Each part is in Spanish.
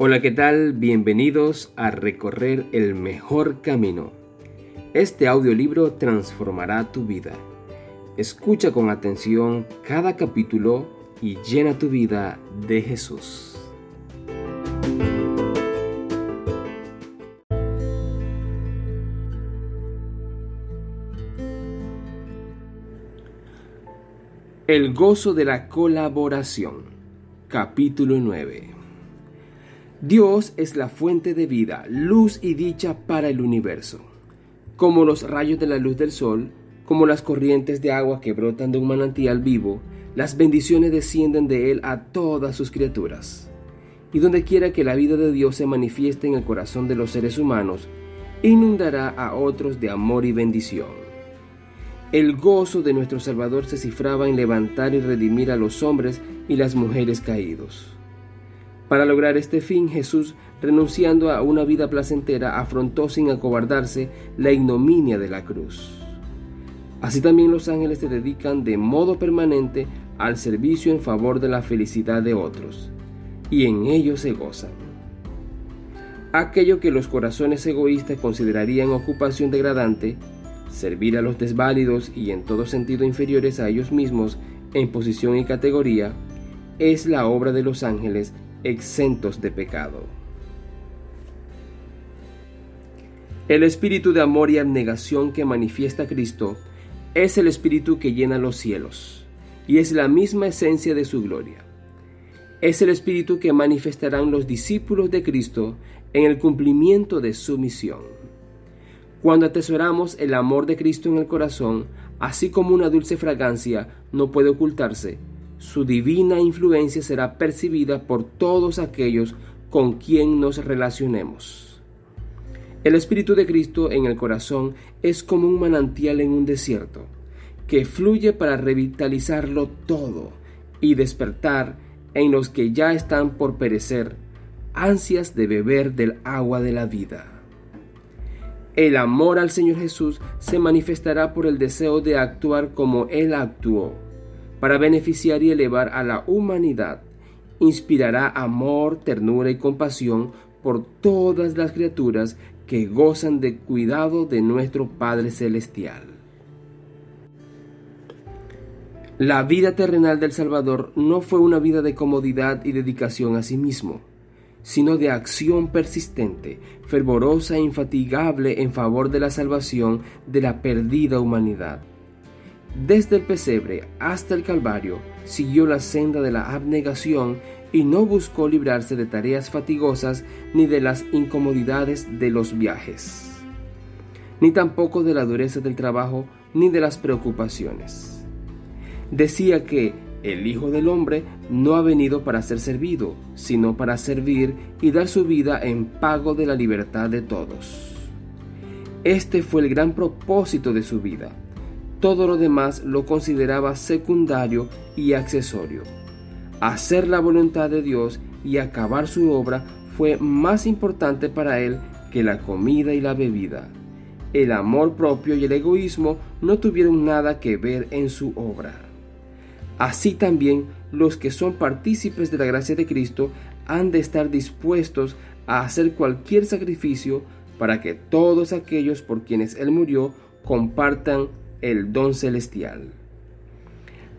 Hola, ¿qué tal? Bienvenidos a Recorrer el Mejor Camino. Este audiolibro transformará tu vida. Escucha con atención cada capítulo y llena tu vida de Jesús. El gozo de la colaboración. Capítulo 9. Dios es la fuente de vida, luz y dicha para el universo. Como los rayos de la luz del sol, como las corrientes de agua que brotan de un manantial vivo, las bendiciones descienden de Él a todas sus criaturas. Y donde quiera que la vida de Dios se manifieste en el corazón de los seres humanos, inundará a otros de amor y bendición. El gozo de nuestro Salvador se cifraba en levantar y redimir a los hombres y las mujeres caídos. Para lograr este fin, Jesús, renunciando a una vida placentera, afrontó sin acobardarse la ignominia de la cruz. Así también los ángeles se dedican de modo permanente al servicio en favor de la felicidad de otros, y en ello se gozan. Aquello que los corazones egoístas considerarían ocupación degradante, servir a los desválidos y en todo sentido inferiores a ellos mismos en posición y categoría, es la obra de los ángeles exentos de pecado. El espíritu de amor y abnegación que manifiesta Cristo es el espíritu que llena los cielos y es la misma esencia de su gloria. Es el espíritu que manifestarán los discípulos de Cristo en el cumplimiento de su misión. Cuando atesoramos el amor de Cristo en el corazón, así como una dulce fragancia no puede ocultarse, su divina influencia será percibida por todos aquellos con quien nos relacionemos. El Espíritu de Cristo en el corazón es como un manantial en un desierto, que fluye para revitalizarlo todo y despertar en los que ya están por perecer ansias de beber del agua de la vida. El amor al Señor Jesús se manifestará por el deseo de actuar como Él actuó para beneficiar y elevar a la humanidad. Inspirará amor, ternura y compasión por todas las criaturas que gozan de cuidado de nuestro Padre Celestial. La vida terrenal del Salvador no fue una vida de comodidad y dedicación a sí mismo, sino de acción persistente, fervorosa e infatigable en favor de la salvación de la perdida humanidad. Desde el pesebre hasta el Calvario siguió la senda de la abnegación y no buscó librarse de tareas fatigosas ni de las incomodidades de los viajes, ni tampoco de la dureza del trabajo ni de las preocupaciones. Decía que el Hijo del Hombre no ha venido para ser servido, sino para servir y dar su vida en pago de la libertad de todos. Este fue el gran propósito de su vida todo lo demás lo consideraba secundario y accesorio. Hacer la voluntad de Dios y acabar su obra fue más importante para él que la comida y la bebida. El amor propio y el egoísmo no tuvieron nada que ver en su obra. Así también los que son partícipes de la gracia de Cristo han de estar dispuestos a hacer cualquier sacrificio para que todos aquellos por quienes Él murió compartan el don celestial.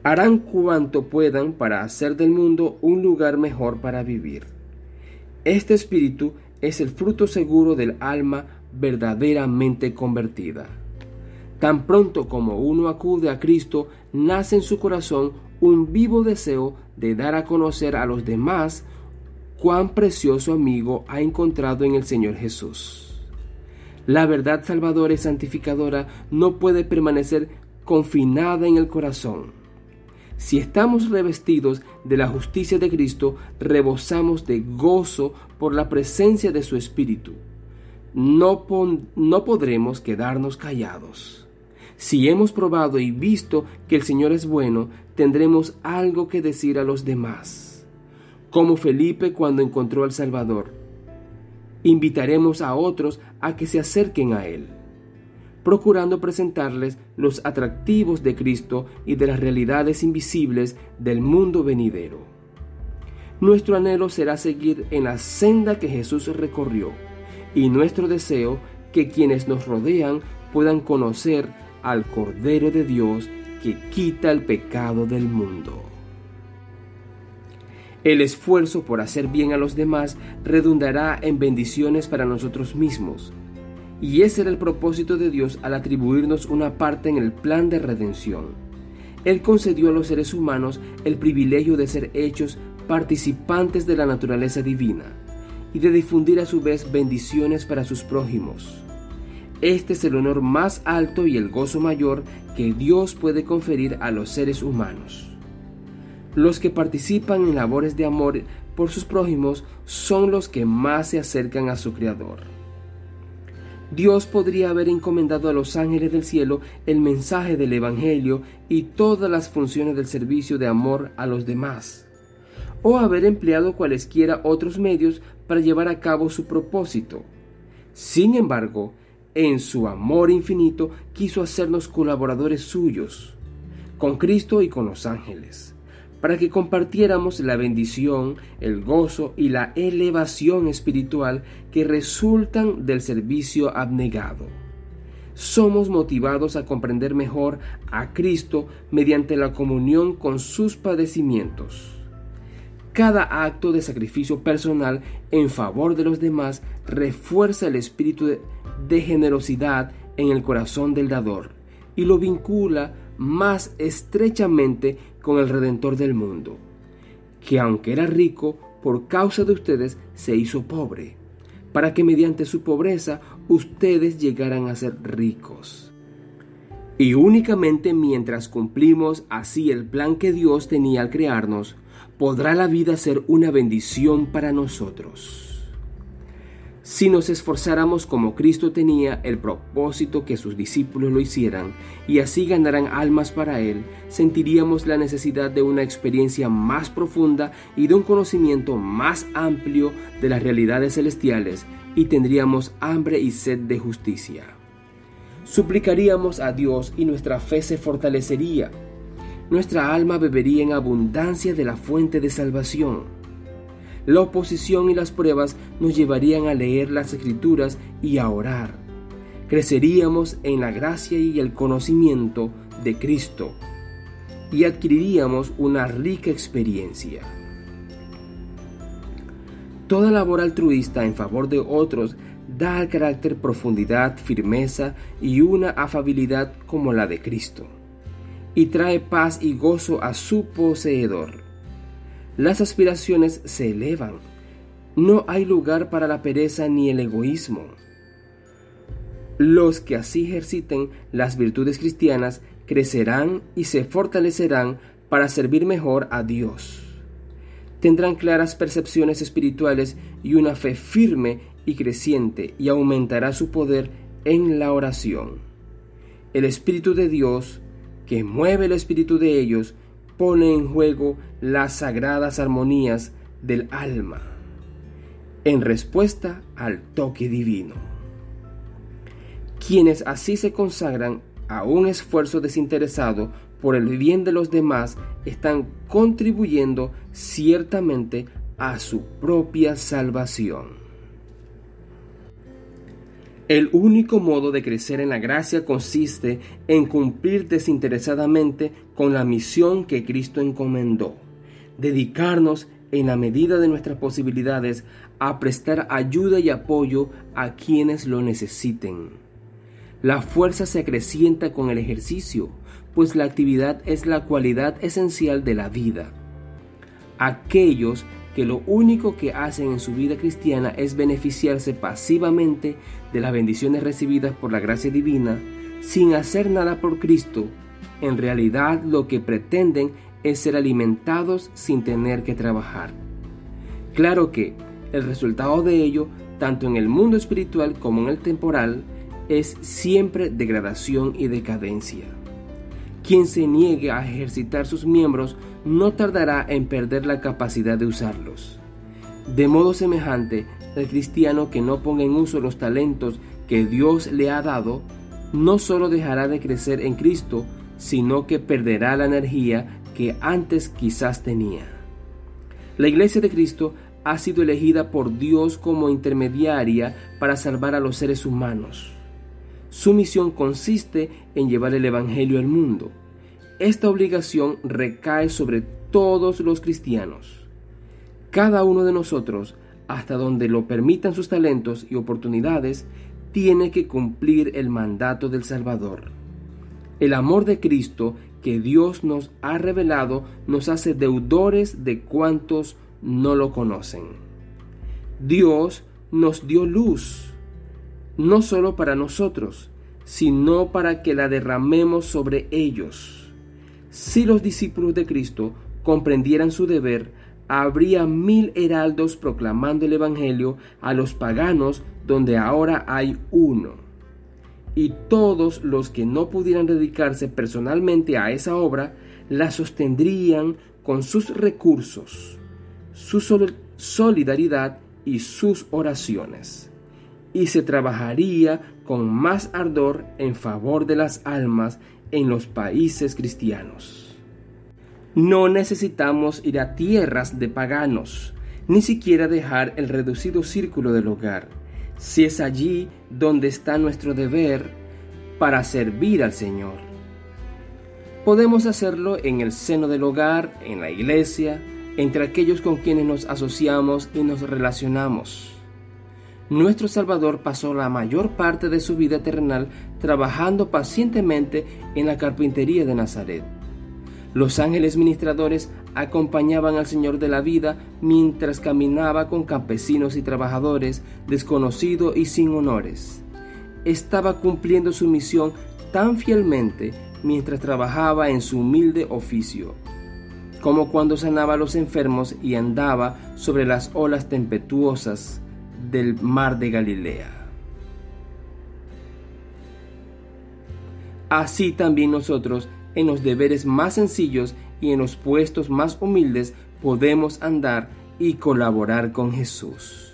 Harán cuanto puedan para hacer del mundo un lugar mejor para vivir. Este espíritu es el fruto seguro del alma verdaderamente convertida. Tan pronto como uno acude a Cristo, nace en su corazón un vivo deseo de dar a conocer a los demás cuán precioso amigo ha encontrado en el Señor Jesús. La verdad salvadora y santificadora no puede permanecer confinada en el corazón. Si estamos revestidos de la justicia de Cristo, rebosamos de gozo por la presencia de su Espíritu. No, no podremos quedarnos callados. Si hemos probado y visto que el Señor es bueno, tendremos algo que decir a los demás. Como Felipe cuando encontró al Salvador invitaremos a otros a que se acerquen a Él, procurando presentarles los atractivos de Cristo y de las realidades invisibles del mundo venidero. Nuestro anhelo será seguir en la senda que Jesús recorrió y nuestro deseo que quienes nos rodean puedan conocer al Cordero de Dios que quita el pecado del mundo. El esfuerzo por hacer bien a los demás redundará en bendiciones para nosotros mismos. Y ese era el propósito de Dios al atribuirnos una parte en el plan de redención. Él concedió a los seres humanos el privilegio de ser hechos participantes de la naturaleza divina y de difundir a su vez bendiciones para sus prójimos. Este es el honor más alto y el gozo mayor que Dios puede conferir a los seres humanos. Los que participan en labores de amor por sus prójimos son los que más se acercan a su Creador. Dios podría haber encomendado a los ángeles del cielo el mensaje del Evangelio y todas las funciones del servicio de amor a los demás, o haber empleado cualesquiera otros medios para llevar a cabo su propósito. Sin embargo, en su amor infinito, quiso hacernos colaboradores suyos, con Cristo y con los ángeles, para que compartiéramos la bendición, el gozo y la elevación espiritual que resultan del servicio abnegado. Somos motivados a comprender mejor a Cristo mediante la comunión con sus padecimientos. Cada acto de sacrificio personal en favor de los demás refuerza el espíritu de generosidad en el corazón del dador y lo vincula más estrechamente con el Redentor del mundo, que aunque era rico, por causa de ustedes se hizo pobre, para que mediante su pobreza ustedes llegaran a ser ricos. Y únicamente mientras cumplimos así el plan que Dios tenía al crearnos, podrá la vida ser una bendición para nosotros. Si nos esforzáramos como Cristo tenía el propósito que sus discípulos lo hicieran y así ganaran almas para Él, sentiríamos la necesidad de una experiencia más profunda y de un conocimiento más amplio de las realidades celestiales y tendríamos hambre y sed de justicia. Suplicaríamos a Dios y nuestra fe se fortalecería. Nuestra alma bebería en abundancia de la fuente de salvación la oposición y las pruebas nos llevarían a leer las escrituras y a orar. Creceríamos en la gracia y el conocimiento de Cristo y adquiriríamos una rica experiencia. Toda labor altruista en favor de otros da al carácter profundidad, firmeza y una afabilidad como la de Cristo, y trae paz y gozo a su poseedor las aspiraciones se elevan. No hay lugar para la pereza ni el egoísmo. Los que así ejerciten las virtudes cristianas crecerán y se fortalecerán para servir mejor a Dios. Tendrán claras percepciones espirituales y una fe firme y creciente y aumentará su poder en la oración. El Espíritu de Dios, que mueve el espíritu de ellos, pone en juego las sagradas armonías del alma en respuesta al toque divino. Quienes así se consagran a un esfuerzo desinteresado por el bien de los demás están contribuyendo ciertamente a su propia salvación. El único modo de crecer en la gracia consiste en cumplir desinteresadamente con la misión que Cristo encomendó, dedicarnos en la medida de nuestras posibilidades a prestar ayuda y apoyo a quienes lo necesiten. La fuerza se acrecienta con el ejercicio, pues la actividad es la cualidad esencial de la vida. Aquellos que lo único que hacen en su vida cristiana es beneficiarse pasivamente de las bendiciones recibidas por la gracia divina, sin hacer nada por Cristo, en realidad lo que pretenden es ser alimentados sin tener que trabajar. Claro que el resultado de ello, tanto en el mundo espiritual como en el temporal, es siempre degradación y decadencia. Quien se niegue a ejercitar sus miembros no tardará en perder la capacidad de usarlos. De modo semejante, el cristiano que no ponga en uso los talentos que Dios le ha dado, no solo dejará de crecer en Cristo, sino que perderá la energía que antes quizás tenía. La Iglesia de Cristo ha sido elegida por Dios como intermediaria para salvar a los seres humanos. Su misión consiste en llevar el Evangelio al mundo. Esta obligación recae sobre todos los cristianos. Cada uno de nosotros, hasta donde lo permitan sus talentos y oportunidades, tiene que cumplir el mandato del Salvador. El amor de Cristo que Dios nos ha revelado nos hace deudores de cuantos no lo conocen. Dios nos dio luz, no solo para nosotros, sino para que la derramemos sobre ellos. Si los discípulos de Cristo comprendieran su deber, habría mil heraldos proclamando el Evangelio a los paganos donde ahora hay uno. Y todos los que no pudieran dedicarse personalmente a esa obra, la sostendrían con sus recursos, su solidaridad y sus oraciones. Y se trabajaría con más ardor en favor de las almas en los países cristianos. No necesitamos ir a tierras de paganos, ni siquiera dejar el reducido círculo del hogar, si es allí donde está nuestro deber para servir al Señor. Podemos hacerlo en el seno del hogar, en la iglesia, entre aquellos con quienes nos asociamos y nos relacionamos. Nuestro Salvador pasó la mayor parte de su vida terrenal trabajando pacientemente en la carpintería de Nazaret los ángeles ministradores acompañaban al Señor de la vida mientras caminaba con campesinos y trabajadores, desconocido y sin honores. Estaba cumpliendo su misión tan fielmente mientras trabajaba en su humilde oficio, como cuando sanaba a los enfermos y andaba sobre las olas tempestuosas del mar de Galilea. Así también nosotros en los deberes más sencillos y en los puestos más humildes podemos andar y colaborar con Jesús.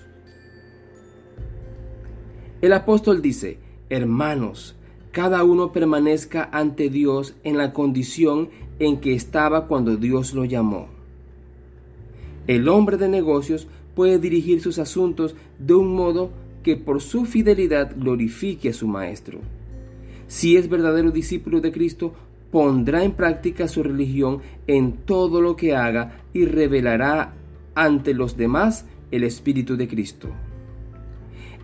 El apóstol dice, hermanos, cada uno permanezca ante Dios en la condición en que estaba cuando Dios lo llamó. El hombre de negocios puede dirigir sus asuntos de un modo que por su fidelidad glorifique a su maestro. Si es verdadero discípulo de Cristo, pondrá en práctica su religión en todo lo que haga y revelará ante los demás el Espíritu de Cristo.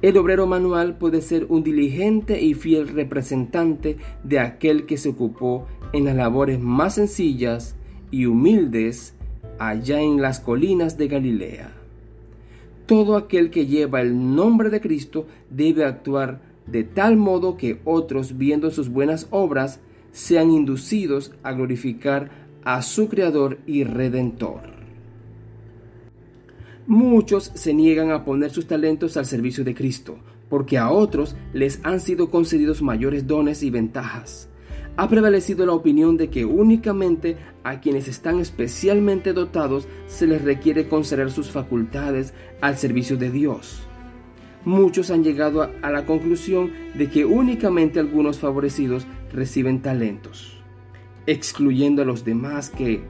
El obrero manual puede ser un diligente y fiel representante de aquel que se ocupó en las labores más sencillas y humildes allá en las colinas de Galilea. Todo aquel que lleva el nombre de Cristo debe actuar de tal modo que otros, viendo sus buenas obras, sean inducidos a glorificar a su Creador y Redentor. Muchos se niegan a poner sus talentos al servicio de Cristo, porque a otros les han sido concedidos mayores dones y ventajas. Ha prevalecido la opinión de que únicamente a quienes están especialmente dotados se les requiere conceder sus facultades al servicio de Dios. Muchos han llegado a, la conclusión de que únicamente algunos favorecidos reciben talentos, excluyendo a los demás que,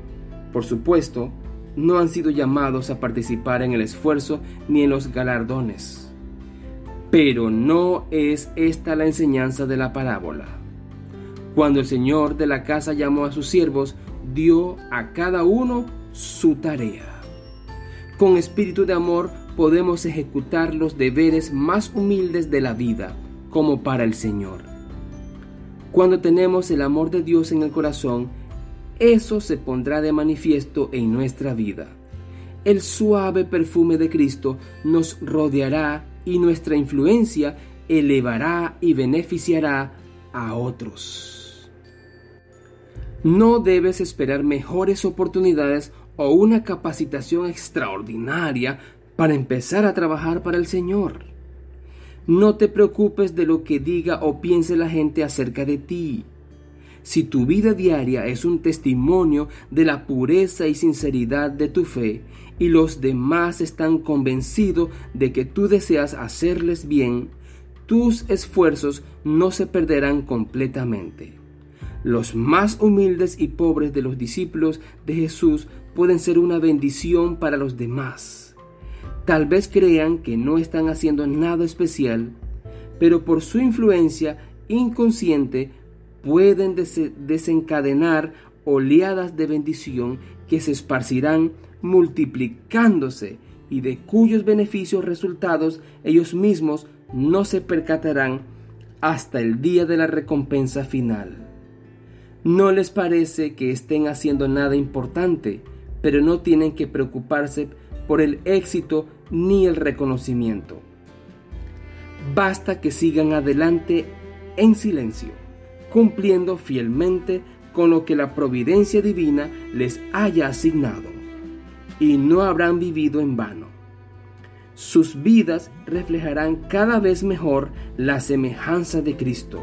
por supuesto, no han sido llamados a participar en el esfuerzo ni en los galardones. Pero no es esta la enseñanza de la parábola. Cuando el Señor de la casa llamó a sus siervos, dio a cada uno su tarea. Con espíritu de amor podemos ejecutar los deberes más humildes de la vida, como para el Señor. Cuando tenemos el amor de Dios en el corazón, eso se pondrá de manifiesto en nuestra vida. El suave perfume de Cristo nos rodeará y nuestra influencia elevará y beneficiará a otros. No debes esperar mejores oportunidades o una capacitación extraordinaria para empezar a trabajar para el Señor. No te preocupes de lo que diga o piense la gente acerca de ti. Si tu vida diaria es un testimonio de la pureza y sinceridad de tu fe y los demás están convencidos de que tú deseas hacerles bien, tus esfuerzos no se perderán completamente. Los más humildes y pobres de los discípulos de Jesús pueden ser una bendición para los demás. Tal vez crean que no están haciendo nada especial, pero por su influencia inconsciente pueden desencadenar oleadas de bendición que se esparcirán multiplicándose y de cuyos beneficios resultados ellos mismos no se percatarán hasta el día de la recompensa final. No les parece que estén haciendo nada importante, pero no tienen que preocuparse por el éxito ni el reconocimiento. Basta que sigan adelante en silencio, cumpliendo fielmente con lo que la providencia divina les haya asignado, y no habrán vivido en vano. Sus vidas reflejarán cada vez mejor la semejanza de Cristo.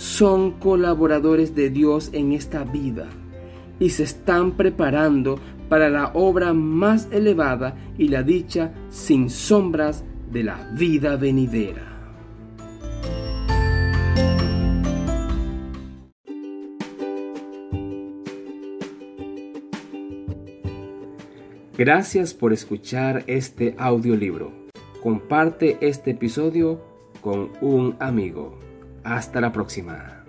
Son colaboradores de Dios en esta vida y se están preparando para la obra más elevada y la dicha sin sombras de la vida venidera. Gracias por escuchar este audiolibro. Comparte este episodio con un amigo. Hasta la próxima.